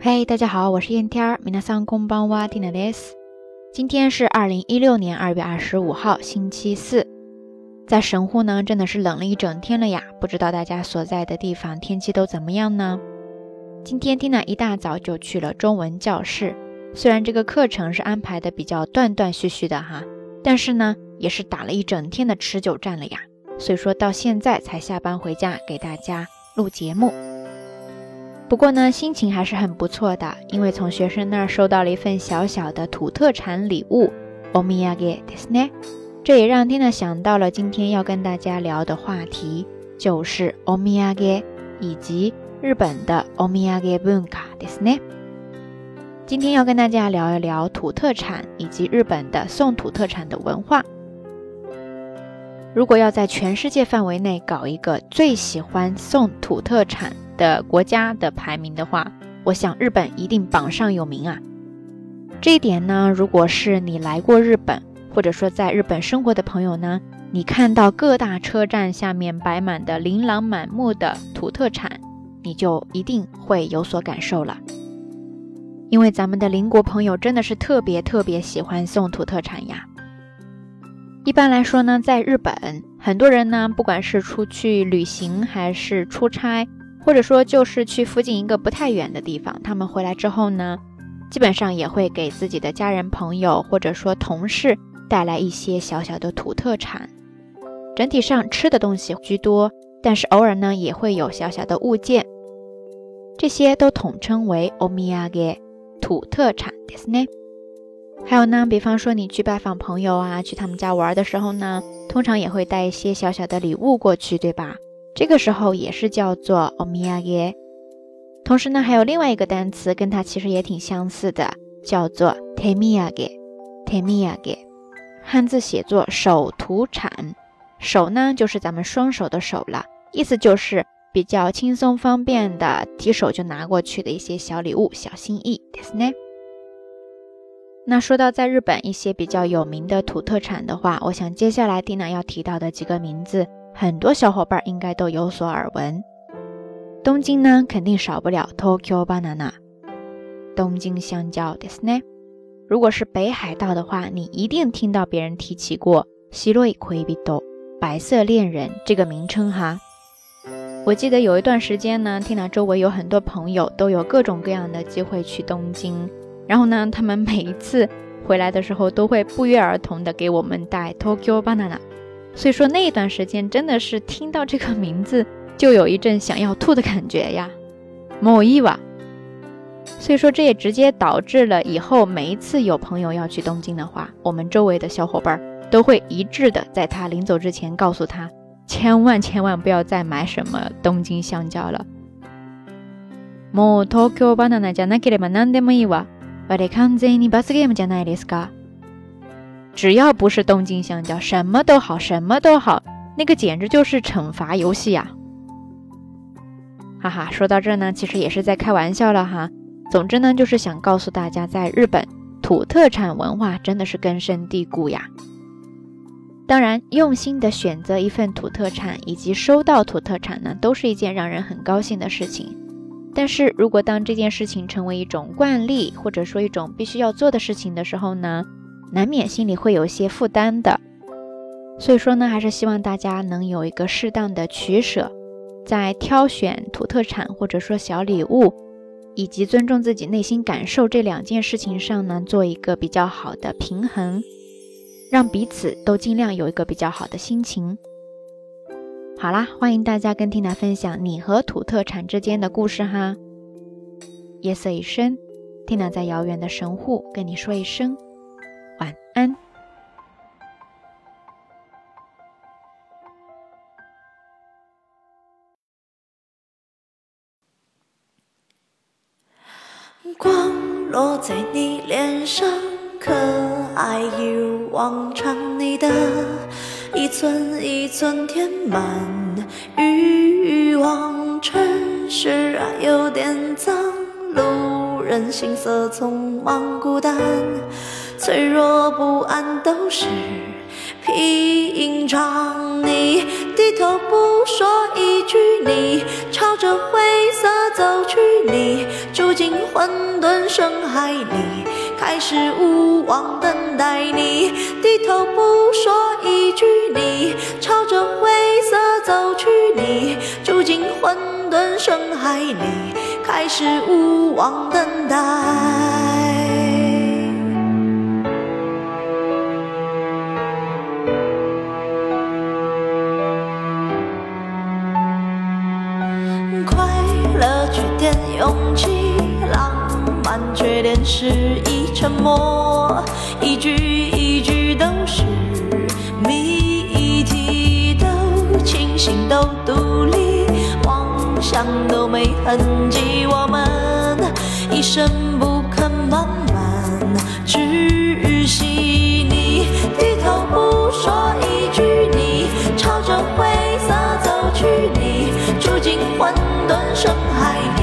嘿，大家好，我是燕天儿。皆さんこんばんは、ティナです。今天是二零一六年二月二十五号，星期四。在神户呢，真的是冷了一整天了呀。不知道大家所在的地方天气都怎么样呢？今天 Tina 一大早就去了中文教室，虽然这个课程是安排的比较断断续续的哈，但是呢，也是打了一整天的持久战了呀。所以说到现在才下班回家给大家录节目。 不过呢，心情还是很不错的，因为从学生那儿收到了一份小小的土特产礼物，omiyage desu 这也让 Tina 想到了今天要跟大家聊的话题，就是 omiyage 以及日本的 omiyage bunka desu 今天要跟大家聊一聊土特产以及日本的送土特产的文化。如果要在全世界范围内搞一个最喜欢送土特产，的国家的排名的话，我想日本一定榜上有名啊。这一点呢，如果是你来过日本，或者说在日本生活的朋友呢，你看到各大车站下面摆满的琳琅满目的土特产，你就一定会有所感受了。因为咱们的邻国朋友真的是特别特别喜欢送土特产呀。一般来说呢，在日本，很多人呢，不管是出去旅行还是出差。或者说，就是去附近一个不太远的地方，他们回来之后呢，基本上也会给自己的家人、朋友，或者说同事带来一些小小的土特产。整体上吃的东西居多，但是偶尔呢也会有小小的物件，这些都统称为 omiyage 土特产ですね。还有呢，比方说你去拜访朋友啊，去他们家玩的时候呢，通常也会带一些小小的礼物过去，对吧？ 这个时候也是叫做 omiyage，同时呢，还有另外一个单词跟它其实也挺相似的，叫做 temiyage。temiyage，汉字写作手土产，手呢就是咱们双手的手了，意思就是比较轻松方便的，提手就拿过去的一些小礼物、小心意，对是呢。那说到在日本一些比较有名的土特产的话，我想接下来蒂娜要提到的几个名字。很多小伙伴应该都有所耳闻，东京呢肯定少不了 Tokyo banana，东京香蕉ですね。如果是北海道的话，你一定听到别人提起过白い恋人、白色恋人这个名称哈。我记得有一段时间呢，听到周围有很多朋友都有各种各样的机会去东京，然后呢，他们每一次回来的时候都会不约而同的给我们带 Tokyo banana。 所以说那一段时间真的是听到这个名字就有一阵想要吐的感觉呀，某一瓦。所以说这也直接导致了以后每一次有朋友要去东京的话，我们周围的小伙伴都会一致的在他临走之前告诉他，千万千万不要再买什么东京香蕉了。もう東京バナナじゃなければ何でもいいわ。あれ完全に罰ゲームじゃないですか。 只要不是东京香蕉，什么都好，什么都好，那个简直就是惩罚游戏呀！哈哈，说到这呢，其实也是在开玩笑了哈。总之呢，就是想告诉大家，在日本土特产文化真的是根深蒂固呀。当然，用心的选择一份土特产，以及收到土特产呢，都是一件让人很高兴的事情。但是如果当这件事情成为一种惯例，或者说一种必须要做的事情的时候呢？难免心里会有一些负担的，所以说呢，还是希望大家能有一个适当的取舍，在挑选土特产或者说小礼物，以及尊重自己内心感受这两件事情上呢，做一个比较好的平衡，让彼此都尽量有一个比较好的心情。好啦，欢迎大家跟缇娜分享你和土特产之间的故事哈。夜色已深，缇娜在遥远的神户跟你说一声。光落在你脸上，可爱一如往常。你的一寸一寸填满欲望，城市啊有点脏，路人行色匆忙，孤单。脆弱不安都是平常。你低头不说一句，你朝着灰色走去，你住进混沌深海里，开始无望等待。你低头不说一句，你朝着灰色走去，你住进混沌深海里，开始无望等待。是一沉默，一句一句都是谜题，都清醒，都独立，妄想都没痕迹。我们一声不吭，慢慢窒息。你低头不说一句，你朝着灰色走去，你住进混沌深海。